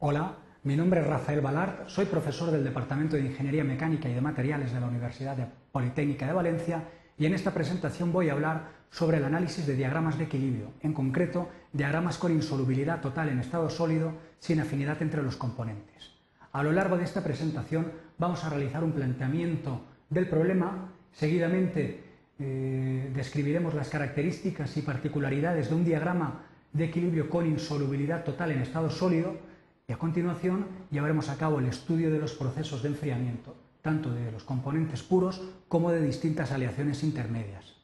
Hola, mi nombre es Rafael Balart, soy profesor del Departamento de Ingeniería Mecánica y de Materiales de la Universidad Politécnica de Valencia y en esta presentación voy a hablar sobre el análisis de diagramas de equilibrio, en concreto diagramas con insolubilidad total en estado sólido sin afinidad entre los componentes. A lo largo de esta presentación vamos a realizar un planteamiento del problema, seguidamente eh, describiremos las características y particularidades de un diagrama de equilibrio con insolubilidad total en estado sólido y a continuación llevaremos a cabo el estudio de los procesos de enfriamiento, tanto de los componentes puros como de distintas aleaciones intermedias.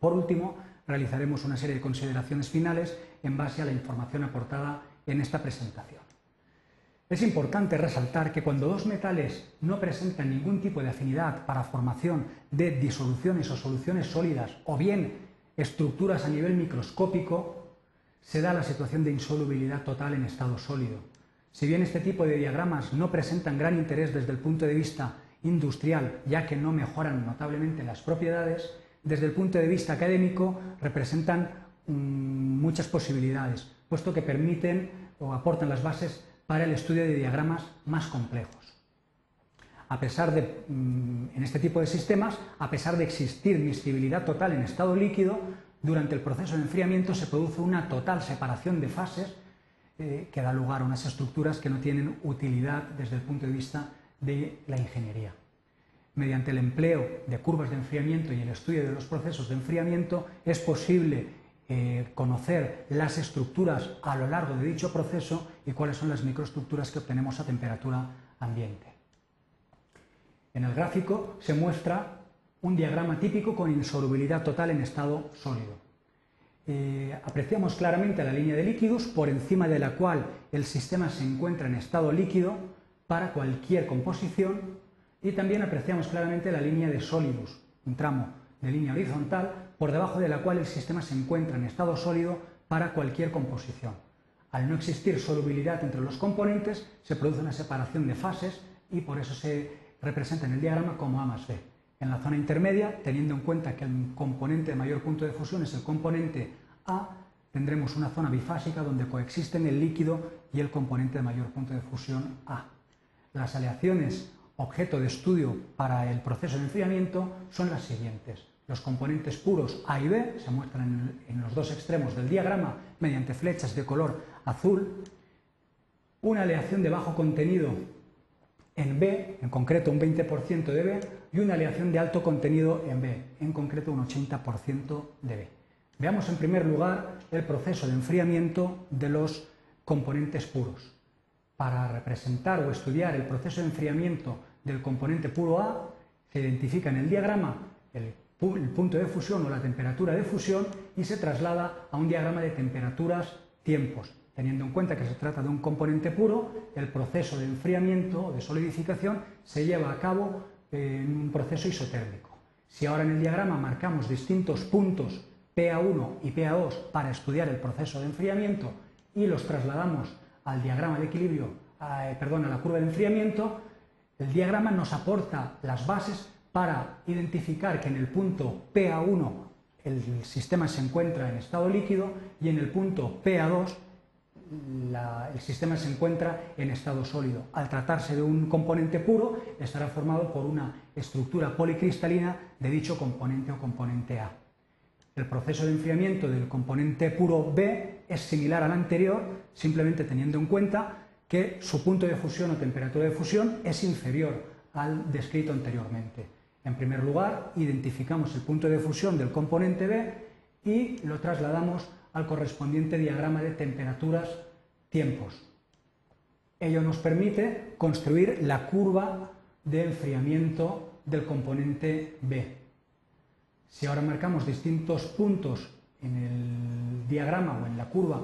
Por último, realizaremos una serie de consideraciones finales en base a la información aportada en esta presentación. Es importante resaltar que cuando dos metales no presentan ningún tipo de afinidad para formación de disoluciones o soluciones sólidas o bien estructuras a nivel microscópico, se da la situación de insolubilidad total en estado sólido. Si bien este tipo de diagramas no presentan gran interés desde el punto de vista industrial, ya que no mejoran notablemente las propiedades, desde el punto de vista académico representan mm, muchas posibilidades, puesto que permiten o aportan las bases para el estudio de diagramas más complejos. A pesar de, mm, en este tipo de sistemas, a pesar de existir miscibilidad total en estado líquido, durante el proceso de enfriamiento se produce una total separación de fases eh, que da lugar a unas estructuras que no tienen utilidad desde el punto de vista de la ingeniería. Mediante el empleo de curvas de enfriamiento y el estudio de los procesos de enfriamiento es posible eh, conocer las estructuras a lo largo de dicho proceso y cuáles son las microestructuras que obtenemos a temperatura ambiente. En el gráfico se muestra un diagrama típico con insolubilidad total en estado sólido. Eh, apreciamos claramente la línea de líquidos por encima de la cual el sistema se encuentra en estado líquido para cualquier composición y también apreciamos claramente la línea de sólidos, un tramo de línea horizontal por debajo de la cual el sistema se encuentra en estado sólido para cualquier composición. Al no existir solubilidad entre los componentes, se produce una separación de fases y por eso se representa en el diagrama como A más B. En la zona intermedia, teniendo en cuenta que el componente de mayor punto de fusión es el componente A, tendremos una zona bifásica donde coexisten el líquido y el componente de mayor punto de fusión A. Las aleaciones objeto de estudio para el proceso de enfriamiento son las siguientes. Los componentes puros A y B se muestran en los dos extremos del diagrama mediante flechas de color azul. Una aleación de bajo contenido en B, en concreto un 20% de B, y una aleación de alto contenido en B, en concreto un 80% de B. Veamos en primer lugar el proceso de enfriamiento de los componentes puros. Para representar o estudiar el proceso de enfriamiento del componente puro A, se identifica en el diagrama el, el punto de fusión o la temperatura de fusión y se traslada a un diagrama de temperaturas tiempos, Teniendo en cuenta que se trata de un componente puro, el proceso de enfriamiento o de solidificación se lleva a cabo en un proceso isotérmico. Si ahora en el diagrama marcamos distintos puntos PA1 y PA2 para estudiar el proceso de enfriamiento y los trasladamos al diagrama de equilibrio, perdón, a la curva de enfriamiento, el diagrama nos aporta las bases para identificar que en el punto PA1 el sistema se encuentra en estado líquido y en el punto PA2 el sistema se encuentra en estado sólido. Al tratarse de un componente puro, estará formado por una estructura policristalina de dicho componente o componente A. El proceso de enfriamiento del componente puro B es similar al anterior, simplemente teniendo en cuenta que su punto de fusión o temperatura de fusión es inferior al descrito anteriormente. En primer lugar, identificamos el punto de fusión del componente B y lo trasladamos al correspondiente diagrama de temperaturas tiempos. Ello nos permite construir la curva de enfriamiento del componente B. Si ahora marcamos distintos puntos en el diagrama o en la curva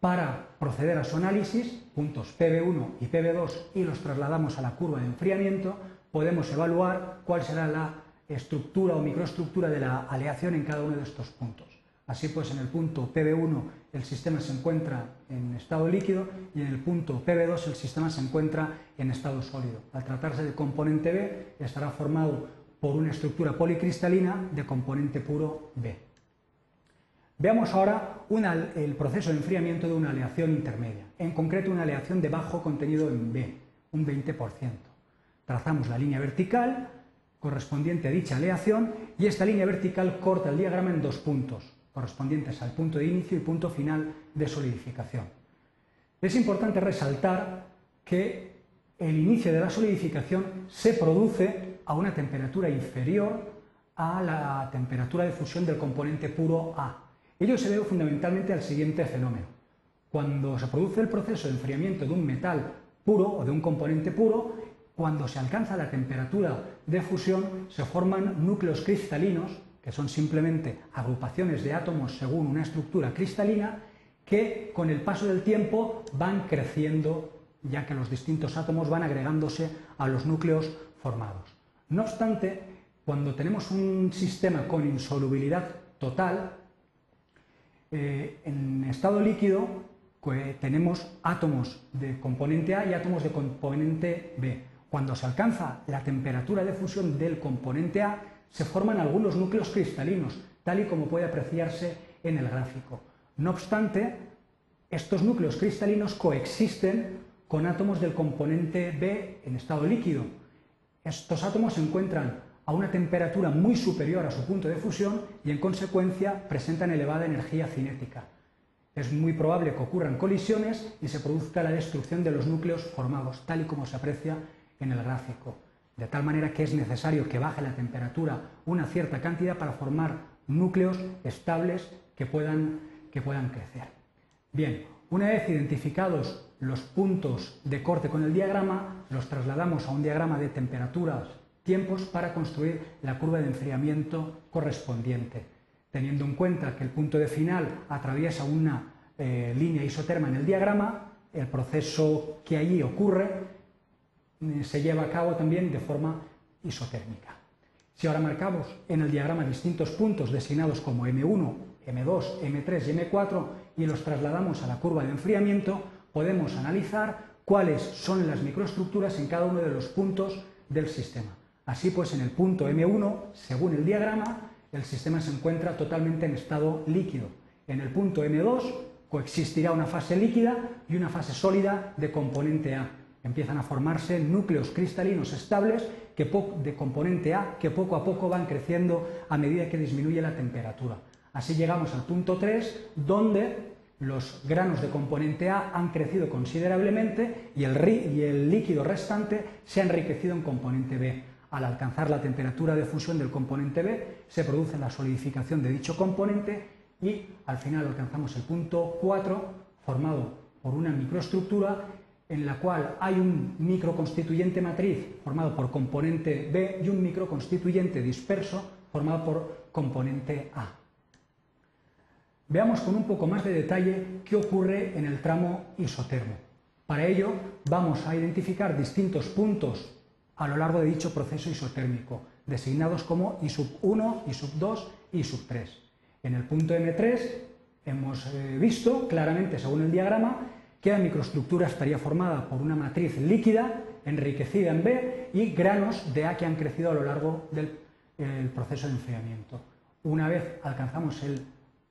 para proceder a su análisis, puntos PB1 y PB2, y los trasladamos a la curva de enfriamiento, podemos evaluar cuál será la estructura o microestructura de la aleación en cada uno de estos puntos. Así pues, en el punto PB1 el sistema se encuentra en estado líquido y en el punto PB2 el sistema se encuentra en estado sólido. Al tratarse de componente B, estará formado por una estructura policristalina de componente puro B. Veamos ahora el proceso de enfriamiento de una aleación intermedia, en concreto una aleación de bajo contenido en B, un 20%. Trazamos la línea vertical correspondiente a dicha aleación y esta línea vertical corta el diagrama en dos puntos, correspondientes al punto de inicio y punto final de solidificación. Es importante resaltar que el inicio de la solidificación se produce a una temperatura inferior a la temperatura de fusión del componente puro A. Ello se debe fundamentalmente al siguiente fenómeno. Cuando se produce el proceso de enfriamiento de un metal puro o de un componente puro, cuando se alcanza la temperatura de fusión se forman núcleos cristalinos, que son simplemente agrupaciones de átomos según una estructura cristalina, que con el paso del tiempo van creciendo, ya que los distintos átomos van agregándose a los núcleos formados. No obstante, cuando tenemos un sistema con insolubilidad total, eh, en estado líquido tenemos átomos de componente A y átomos de componente B. Cuando se alcanza la temperatura de fusión del componente A, se forman algunos núcleos cristalinos, tal y como puede apreciarse en el gráfico. No obstante, estos núcleos cristalinos coexisten con átomos del componente B en estado líquido. Estos átomos se encuentran a una temperatura muy superior a su punto de fusión y en consecuencia presentan elevada energía cinética. Es muy probable que ocurran colisiones y se produzca la destrucción de los núcleos formados, tal y como se aprecia en el gráfico, de tal manera que es necesario que baje la temperatura una cierta cantidad para formar núcleos estables que puedan, que puedan crecer. Bien, una vez identificados los puntos de corte con el diagrama, los trasladamos a un diagrama de temperaturas tiempos para construir la curva de enfriamiento correspondiente, teniendo en cuenta que el punto de final atraviesa una eh, línea isoterma en el diagrama, el proceso que allí ocurre se lleva a cabo también de forma isotérmica. Si ahora marcamos en el diagrama distintos puntos designados como M1, M2, M3 y M4 y los trasladamos a la curva de enfriamiento, podemos analizar cuáles son las microestructuras en cada uno de los puntos del sistema. Así pues, en el punto M1, según el diagrama, el sistema se encuentra totalmente en estado líquido. En el punto M2 coexistirá una fase líquida y una fase sólida de componente A. Empiezan a formarse núcleos cristalinos estables de componente A que poco a poco van creciendo a medida que disminuye la temperatura. Así llegamos al punto 3, donde los granos de componente A han crecido considerablemente y el, y el líquido restante se ha enriquecido en componente B. Al alcanzar la temperatura de fusión del componente B, se produce la solidificación de dicho componente y al final alcanzamos el punto 4, formado por una microestructura en la cual hay un microconstituyente matriz formado por componente B y un microconstituyente disperso formado por componente A. Veamos con un poco más de detalle qué ocurre en el tramo isotermo. Para ello vamos a identificar distintos puntos a lo largo de dicho proceso isotérmico, designados como I sub 1, I sub 2 y I sub 3. En el punto M3 hemos eh, visto claramente, según el diagrama, que la microestructura estaría formada por una matriz líquida enriquecida en B y granos de A que han crecido a lo largo del proceso de enfriamiento. Una vez alcanzamos el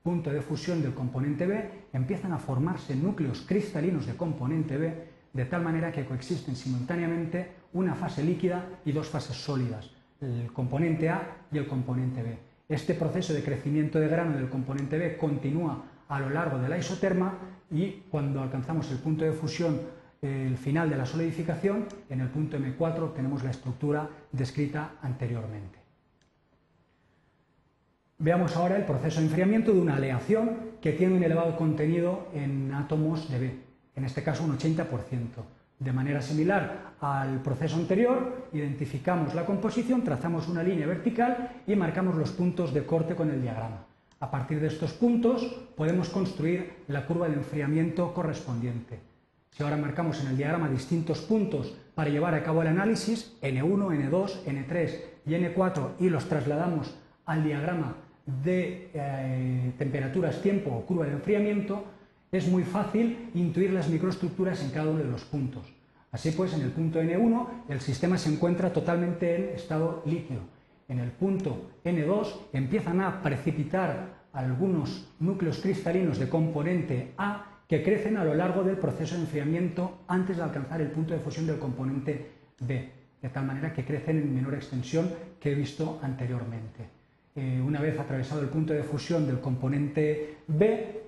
punto de fusión del componente B, empiezan a formarse núcleos cristalinos de componente B de tal manera que coexisten simultáneamente una fase líquida y dos fases sólidas, el componente A y el componente B. Este proceso de crecimiento de grano del componente B continúa a lo largo de la isoterma y cuando alcanzamos el punto de fusión, el final de la solidificación, en el punto M4 tenemos la estructura descrita anteriormente. Veamos ahora el proceso de enfriamiento de una aleación que tiene un elevado contenido en átomos de B en este caso un 80%. De manera similar al proceso anterior, identificamos la composición, trazamos una línea vertical y marcamos los puntos de corte con el diagrama. A partir de estos puntos podemos construir la curva de enfriamiento correspondiente. Si ahora marcamos en el diagrama distintos puntos para llevar a cabo el análisis, N1, N2, N3 y N4 y los trasladamos al diagrama de eh, temperaturas, tiempo o curva de enfriamiento, es muy fácil intuir las microestructuras en cada uno de los puntos. Así pues, en el punto N1 el sistema se encuentra totalmente en estado líquido. En el punto N2 empiezan a precipitar algunos núcleos cristalinos de componente A que crecen a lo largo del proceso de enfriamiento antes de alcanzar el punto de fusión del componente B, de tal manera que crecen en menor extensión que he visto anteriormente. Eh, una vez atravesado el punto de fusión del componente B,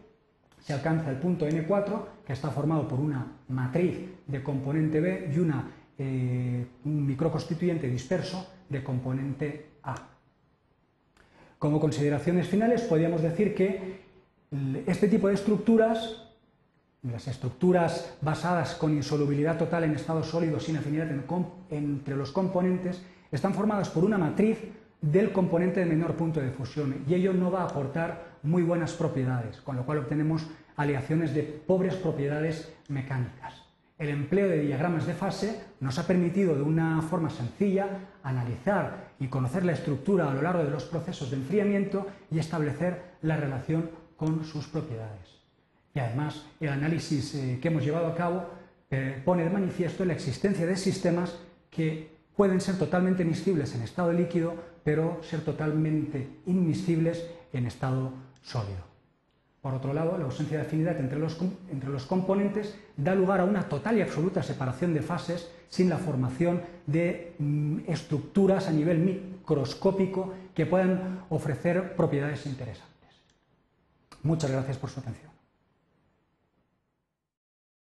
se alcanza el punto N4, que está formado por una matriz de componente B y una, eh, un microconstituyente disperso de componente Como consideraciones finales, podríamos decir que este tipo de estructuras, las estructuras basadas con insolubilidad total en estado sólido sin afinidad entre los componentes, están formadas por una matriz del componente de menor punto de fusión y ello no va a aportar muy buenas propiedades, con lo cual obtenemos aleaciones de pobres propiedades mecánicas. El empleo de diagramas de fase nos ha permitido de una forma sencilla analizar y conocer la estructura a lo largo de los procesos de enfriamiento y establecer la relación con sus propiedades. Y además el análisis eh, que hemos llevado a cabo eh, pone de manifiesto la existencia de sistemas que pueden ser totalmente miscibles en estado líquido, pero ser totalmente inmiscibles en estado sólido. Por otro lado, la ausencia de afinidad entre los, entre los, componentes da lugar a una total y absoluta separación de fases sin la formación de mm, estructuras a nivel microscópico que puedan ofrecer propiedades interesantes. Muchas gracias por su atención.